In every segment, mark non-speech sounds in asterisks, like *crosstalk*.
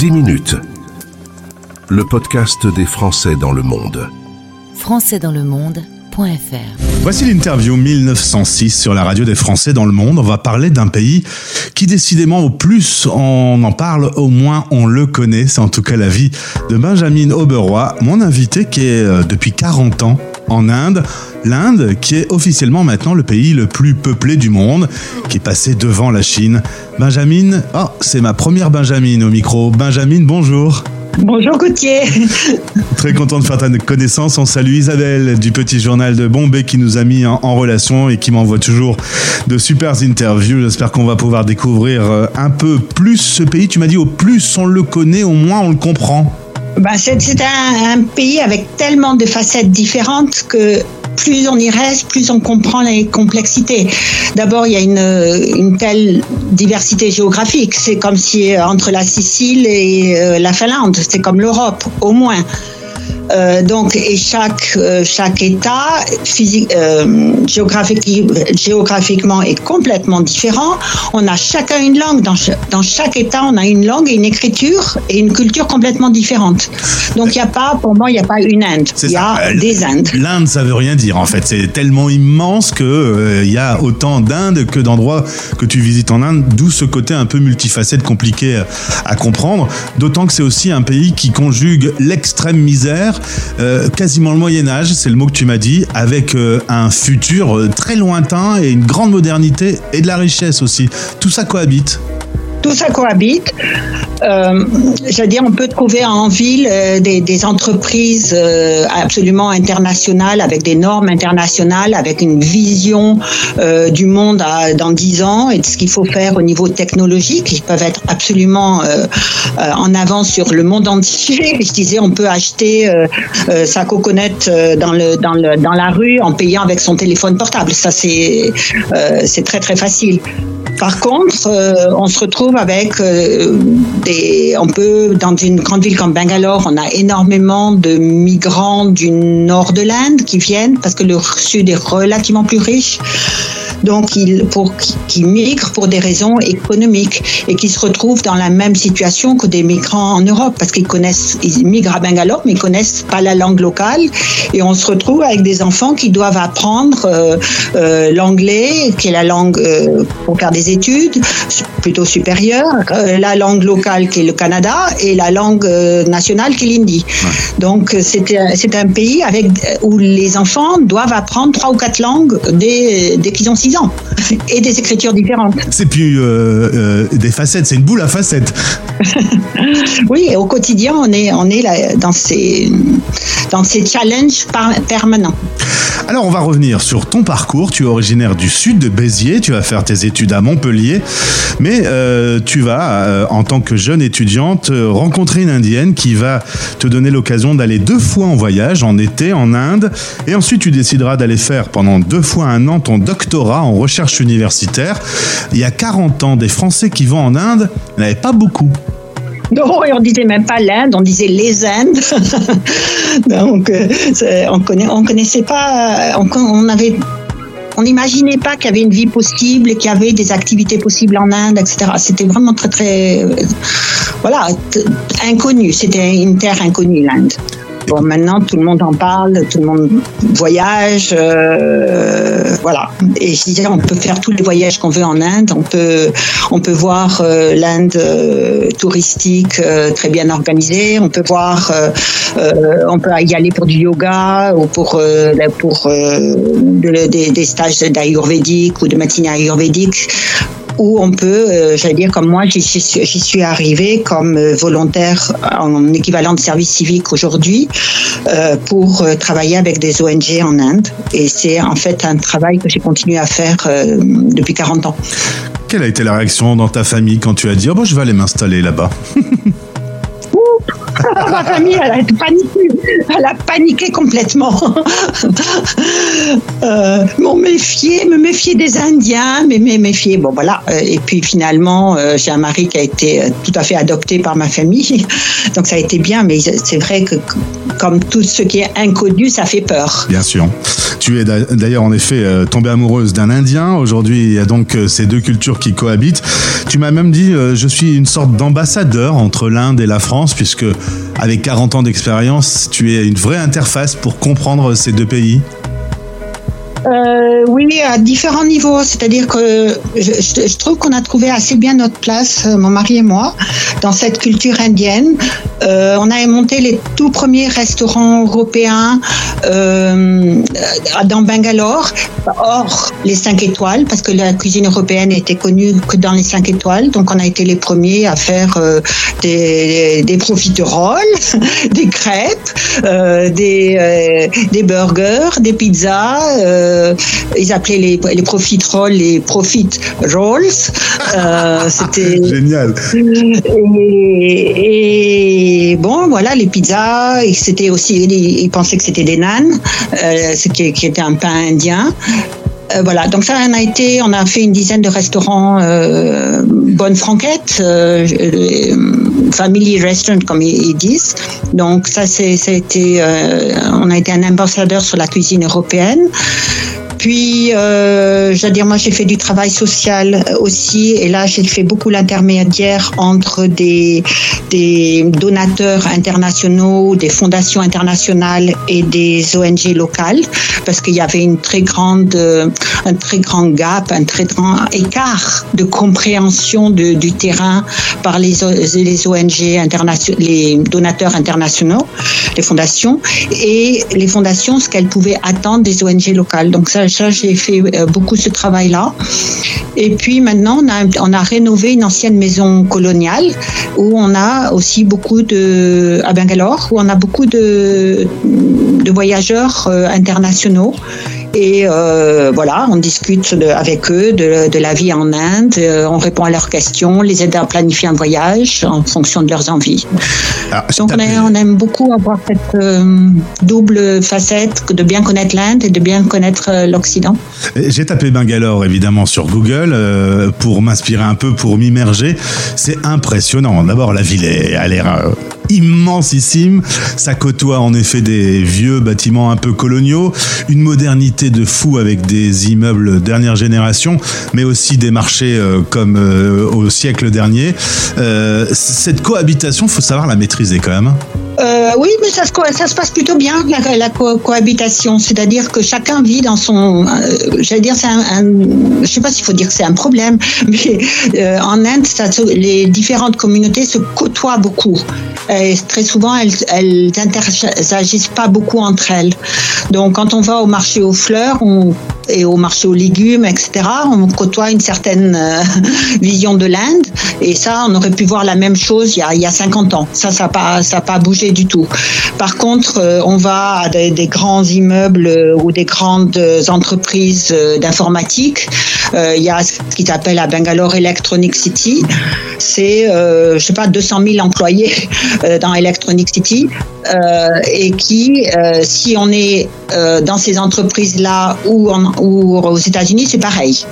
10 minutes. Le podcast des Français dans le monde. françaisdanslemonde.fr Voici l'interview 1906 sur la radio des Français dans le monde. On va parler d'un pays qui décidément au plus on en parle, au moins on le connaît. C'est en tout cas la vie de Benjamin Auberoy, mon invité qui est euh, depuis 40 ans en Inde. L'Inde qui est officiellement maintenant le pays le plus peuplé du monde, qui est passé devant la Chine. Benjamin, oh, c'est ma première Benjamin au micro. Benjamin, bonjour. Bonjour Gauthier. *laughs* Très content de faire ta connaissance. On salue Isabelle du petit journal de Bombay qui nous a mis en, en relation et qui m'envoie toujours de super interviews. J'espère qu'on va pouvoir découvrir euh, un peu plus ce pays. Tu m'as dit au plus on le connaît, au moins on le comprend. Ben, c'est un pays avec tellement de facettes différentes que plus on y reste, plus on comprend les complexités. D'abord, il y a une, une telle diversité géographique. C'est comme si euh, entre la Sicile et euh, la Finlande, c'est comme l'Europe, au moins. Euh, donc, et chaque, euh, chaque État physique, euh, géographique, géographiquement est complètement différent. On a chacun une langue. Dans, cha- dans chaque État, on a une langue et une écriture et une culture complètement différente. Donc, il n'y a pas, pour moi, il n'y a pas une Inde. Il y ça. a Euh, des Indes. L'Inde, ça veut rien dire en fait. C'est tellement immense euh, il y a autant d'Inde que d'endroits que tu visites en Inde, d'où ce côté un peu multifacette compliqué à, à comprendre. D'autant que c'est aussi un pays qui conjugue l'extrême misère, euh, quasiment le Moyen Âge, c'est le mot que tu m'as dit, avec euh, un futur euh, très lointain et une grande modernité et de la richesse aussi. Tout ça cohabite. Tout ça cohabite. Euh, je veux dire, on peut trouver en ville euh, des, entreprises euh, absolument internationales, avec des normes internationales, avec une vision euh, du monde dans 10 ans et de ce qu'il faut faire au niveau technologique. Ils peuvent être absolument en avance sur le monde entier. *laughs* Je disais, on peut acheter sa coconut euh, dans, la rue en payant avec son téléphone portable. Ça, c'est très, très facile. Par contre, on se retrouve avec euh, des. On peut, dans une grande ville comme Bangalore, on a énormément de migrants du nord de l'Inde qui viennent parce que le sud est relativement plus riche. Donc, ils, pour, qui, migrent pour des raisons économiques et qui se retrouvent dans la même situation que des migrants en Europe parce qu'ils connaissent, ils migrent à Bangalore, mais ils connaissent pas la langue locale. Et on se retrouve avec des enfants qui doivent apprendre euh, euh, l'anglais, qui est la langue euh, pour faire des études plutôt supérieures, euh, la langue locale qui est le Canada et la langue nationale qui est l'hindi. Donc c'est un- c'est un pays avec où les enfants doivent apprendre trois ou quatre langues dès, dès qu'ils ont six et des écritures différentes. C'est plus euh, euh, des facettes, c'est une boule à facettes. *laughs* Oui, et au quotidien, on est, on est là, dans ces, dans ces challenges permanents. Alors on va revenir sur ton parcours. Tu es originaire du sud de Béziers, tu vas faire tes études à Montpellier, mais euh, tu vas, euh, en tant que jeune étudiante, euh, rencontrer une indienne qui va te donner l'occasion d'aller deux fois en voyage, en été, en Inde, et ensuite tu décideras d'aller faire pendant deux fois un an ton doctorat en recherche universitaire. Il y a 40 ans, des Français qui vont en Inde, avait pas beaucoup. Non, et on disait même pas l'Inde, on disait les Indes. *laughs* Donc, euh, on connaît, on connaissait pas, on, con- on avait, on n'imaginait pas qu'il y avait une vie possible, qu'il y avait des activités possibles en Inde, etc. C'était vraiment très, très, euh, voilà, inconnu. C'était une terre inconnue, l'Inde. Bon, maintenant, tout le monde en parle, tout le monde voyage, euh, voilà. Et je disais, on peut faire tous les voyages qu'on veut en Inde. On peut, on peut voir euh, l'Inde euh, touristique euh, très bien organisée. On peut voir, on peut y aller pour du yoga ou pour pour de- des, stages d'ayurvédique ou de médecine ayurvédique où on peut, euh, j'allais dire comme moi, j'y suis, suis arrivée comme euh, volontaire en équivalent de service civique aujourd'hui euh, pour travailler avec des ONG en Inde. Et c'est en fait un travail que j'ai continué à faire depuis 40 ans. Quelle a été la réaction dans ta famille quand tu as dit oh, bon, je vais aller m'installer là-bas *laughs* Ma famille, elle a paniqué. Elle a paniqué complètement. euh, m'ont méfié, me méfier des Indiens, mais me méfier. Bon, voilà. Euh, Et puis finalement, euh, j'ai un mari qui a été euh, tout à fait adopté par ma famille. Donc ça a été bien, mais c'est vrai que comme tout ce qui est inconnu, ça fait peur. Bien sûr. Tu es d'a- d'ailleurs en effet tombée amoureuse d'un Indien. Aujourd'hui, il y a donc ces deux cultures qui cohabitent. Tu m'as même dit, euh, je suis une sorte d'ambassadeur entre l'Inde et la France, puisque avec 40 ans d'expérience, tu es une vraie interface pour comprendre ces deux pays. Euh, oui, à différents niveaux. C'est-à-dire que je, trouve qu'on a trouvé assez bien notre place, euh, mon mari et moi, dans cette culture indienne. Euh, on a monté les tout premiers restaurants européens dans Bangalore, hors les 5 étoiles, parce que la cuisine européenne était connue que dans les 5 étoiles. Donc on a été les premiers à faire des, des profiteroles, *laughs* des crêpes, des burgers, des pizzas. Ils appelaient les, les profiteroles les profit rolls. *laughs* C'était génial. et et bon, voilà, les pizzas, c'était aussi, ils pensaient que c'était des nanes, euh, ce qui, était un pain indien. Euh, voilà, donc ça, on a été, on a fait une dizaine de restaurants euh, bonne franquette, euh, family restaurant comme ils, disent. Donc ça, c'est, ça a été, on a été un ambassadeur sur la cuisine européenne. Puis, euh, dire, moi, j'ai fait du travail social aussi, et là, j'ai fait beaucoup l'intermédiaire entre des, des donateurs internationaux, des fondations internationales et des ONG locales, parce qu'il y avait une très grande, euh, un très grand gap, un très grand écart de compréhension du terrain par les, les ONG internationaux, les donateurs internationaux, les fondations, et les fondations, ce qu'elles pouvaient attendre des ONG locales. Donc ça, j'ai fait euh, beaucoup ce travail-là. Et puis maintenant, on a, on a rénové une ancienne maison coloniale où on a aussi beaucoup de, à Bangalore, où on a beaucoup de, de voyageurs euh, internationaux et euh, voilà, on discute avec eux de, la vie en Inde, euh, on répond à leurs questions, les aide à planifier un voyage en fonction de leurs envies. Donc on, aime beaucoup avoir cette euh, double facette de bien connaître l'Inde et de bien connaître l'Occident. J'ai tapé Bangalore évidemment sur Google pour m'inspirer un peu, pour m'immerger. C'est impressionnant. D'abord, la ville a l'air immensissime. Ça côtoie en effet des vieux bâtiments un peu coloniaux, une modernité de fou avec des immeubles dernière génération, mais aussi des marchés euh, comme euh, au siècle dernier. Euh, cette cohabitation, faut savoir la maîtriser quand même. Hein. oui, mais ça se, passe plutôt bien, la, cohabitation. C'est-à-dire que chacun vit dans son. J'allais dire, c'est un, Je sais pas s'il faut dire que c'est un problème, *laughs* mais en Inde, les différentes communautés se côtoient beaucoup très souvent, elles, elles n'interagissent pas beaucoup entre elles. Donc, quand on va au marché aux fleurs et au marché aux légumes, etc., on côtoie une certaine euh, *laughs* vision de l'Inde. Et ça, on aurait pu voir la même chose il y a, il y a 50 ans. Ça, ça n'a pas, pas bougé du tout. Par contre, euh, on va à des, grands immeubles euh, ou des grandes entreprises d'informatique. il y a ce qui s'appelle la Bangalore Electronic City. C'est, je sais pas, 200 000 employés euh, dans Electronic City euh, et qui, euh, si on est dans ces entreprises-là ou, ou aux États-Unis, c'est pareil.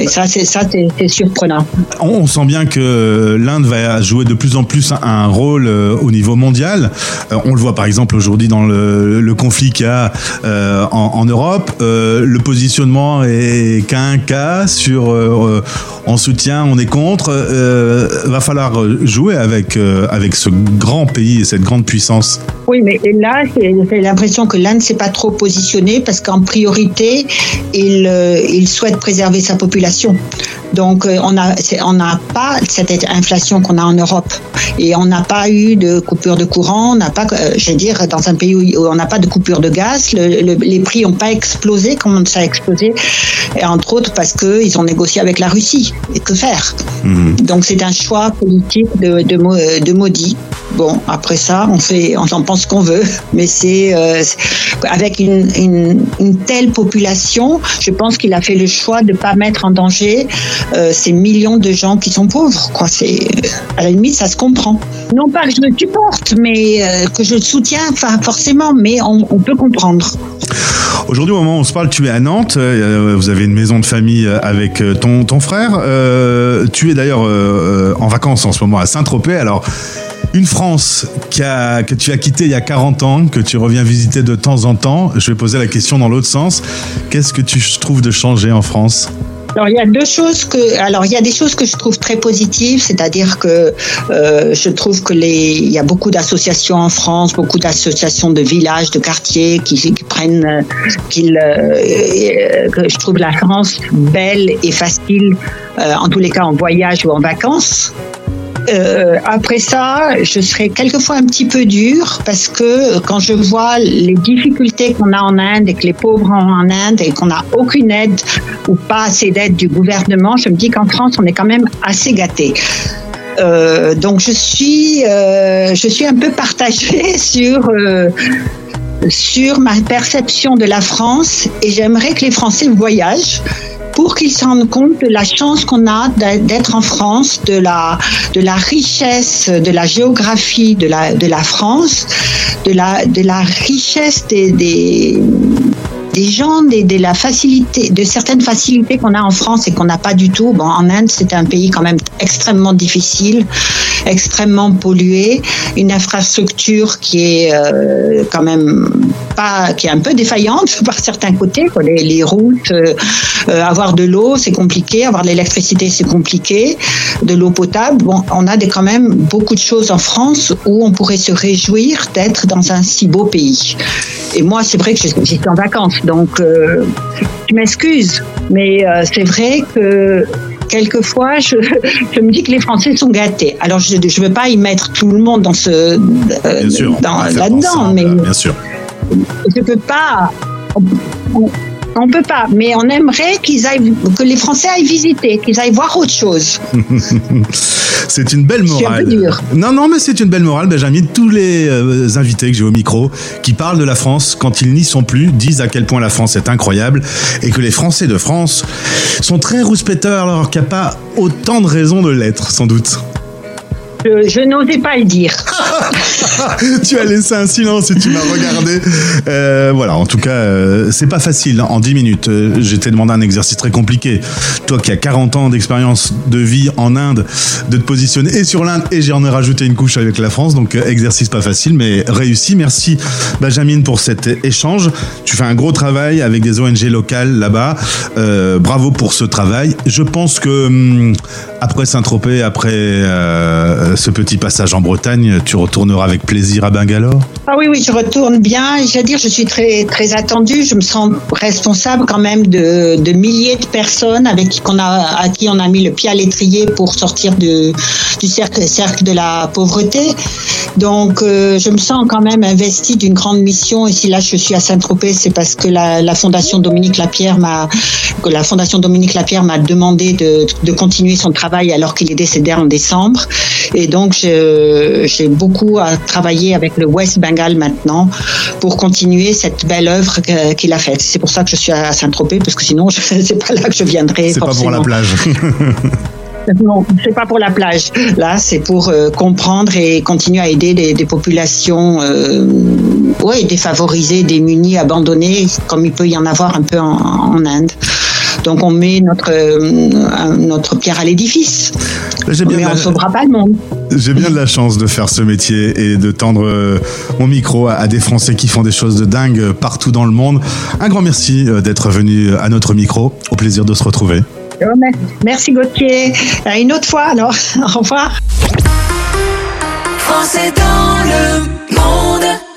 Et ça, c'est ça, c'est surprenant. On sent bien que l'Inde va jouer de plus en plus un rôle euh, au niveau mondial. Euh, on le voit par exemple aujourd'hui dans le, conflit qu'il y a euh, en, Europe. le positionnement est qu'un cas sur en soutien, on est contre. va falloir jouer avec avec ce grand pays et cette grande puissance. Oui, mais là, j'ai l'impression que l'Inde s'est pas trop positionnée parce qu'en priorité, il, il souhaite préserver sa population donc euh, on n'a on pas cette inflation qu'on a en Europe et on n'a pas eu de coupure de courant, on n'a pas, euh, je veux dire, dans un pays où on n'a pas de coupure de gaz, les prix n'ont pas explosé comme ça a explosé, et entre autres parce qu'ils ont négocié avec la Russie. Et que faire? Mhm. Donc c'est un choix politique de, de, de Modi. Bon, après ça, on fait, on en pense qu'on veut, *laughs* mais c'est euh, avec une, une, telle population, je pense qu'il a fait le choix de ne pas mettre en danger euh, ces millions de gens qui sont pauvres. Quoi, c'est à la limite, ça se comprend. Non pas que je le supporte, mais euh, que je le soutiens, enfin forcément, mais on, on peut comprendre. Aujourd'hui, au moment où on se parle, tu es à Nantes. vous avez une maison de famille avec ton, ton frère. tu es d'ailleurs en vacances en ce moment à Saint-Tropez. Alors, une France que tu as quittée il y a 40 ans, que tu reviens visiter de temps en temps. Je vais poser la question dans l'autre sens. Qu'est-ce que tu trouves de changer en France? Alors il y a deux choses que, alors il y a des choses que je trouve très positives, c'est-à-dire que euh, je trouve que il y a beaucoup d'associations en France, beaucoup d'associations de villages, de quartiers qui, prennent, euh, qui, euh, que je trouve la France belle et facile, en tous les cas en voyage ou en vacances. Euh, après ça, je serais quelquefois un petit peu dur parce que quand je vois les difficultés qu'on a en Inde et que les pauvres ont en Inde et qu'on n'a aucune aide ou pas assez d'aide du gouvernement, je me dis qu'en France, on est quand même assez gâté. Euh, donc je suis, euh, je suis un peu partagée *laughs* sur sur ma perception de la France et j'aimerais que les Français voyagent pour qu'ils se rendent compte de la chance qu'on a d'être en France, de la, de la richesse, de la géographie de la, de la France, de la, de la richesse des, des gens, des, de la facilité, de certaines facilités qu'on a en France et qu'on n'a pas du tout. Bon, en Inde, c'est un pays quand même extrêmement difficile, extrêmement pollué, une infrastructure qui est euh, quand même pas, qui est un peu défaillante *laughs* par certains côtés. Les, routes, euh, euh, avoir de l'eau, c'est compliqué, avoir de l'électricité, c'est compliqué, de l'eau potable. Bon, on a quand même beaucoup de choses en France où on pourrait se réjouir d'être dans un si beau pays. Et moi, c'est vrai que j'étais en vacances, donc euh, je m'excuse, mais c'est vrai que quelquefois, je, je, me dis que les Français sont gâtés. Alors, je ne veux pas y mettre tout le monde dans ce euh, là-dedans, mais bien sûr. je peux pas. On, on, on peut pas, mais on aimerait qu'ils aillent, que les Français aillent visiter, qu'ils aillent voir autre chose. *laughs* c'est une belle morale. Un peu. Non, non, mais c'est une belle morale, Benjamin. Tous les euh, invités que j'ai au micro qui parlent de la France, quand ils n'y sont plus, disent à quel point la France est incroyable et que les Français de France sont très rouspéteurs alors qu'il n'y a pas autant de raisons de l'être, sans doute. Je, n'osais pas le dire. *laughs* tu as laissé un silence et tu m'as regardé. Euh, voilà, en tout cas, euh, c'est pas facile. En 10 minutes, euh, je t'ai demandé un exercice très compliqué. Toi qui as 40 ans d'expérience de vie en Inde, de te positionner et sur l'Inde et j'en ai rajouté une couche avec la France. Donc, euh, exercice pas facile, mais réussi. Merci, Benjamin, pour cet échange. Tu fais un gros travail avec des ONG locales là-bas. Euh, bravo pour ce travail. Je pense que hum, après Saint-Tropez, après ce petit passage en Bretagne, tu retourneras avec plaisir à Bangalore? Ah oui, oui, je retourne bien. Veux dire, je suis très, très attendue. Je me sens responsable quand même de, de milliers de personnes avec qui on a, à qui on a mis le pied à l'étrier pour sortir de, du cercle, cercle de la pauvreté. Donc, euh, je me sens quand même investie d'une grande mission. Et si là, je suis à Saint-Tropez, c'est parce que la, la Fondation Dominique Lapierre m'a, que la Fondation Dominique Lapierre m'a demandé de, de continuer son travail alors qu'il est décédé en décembre. Et donc, j'ai beaucoup à travailler avec le West Bengal maintenant pour continuer cette belle œuvre qu'il a faite. C'est pour ça que je suis à Saint-Tropez, parce que sinon, *laughs* c'est pas là que je viendrai. C'est pas pour la plage. *laughs* Non, c'est pas pour la plage. Là, c'est pour euh, comprendre et continuer à aider des, des populations, euh, ouais, défavorisées, démunies, abandonnées, comme il peut y en avoir un peu en, en Inde. Donc on met notre, euh, notre pierre à l'édifice. Mais on ne sauvera pas le monde. J'ai bien de la chance de faire ce métier et de tendre euh, mon micro à, des Français qui font des choses de dingue partout dans le monde. Un grand merci euh, d'être venu à notre micro. Au plaisir de se retrouver. Merci Gauthier. À une autre fois alors. *laughs* Au revoir. Français dans le monde.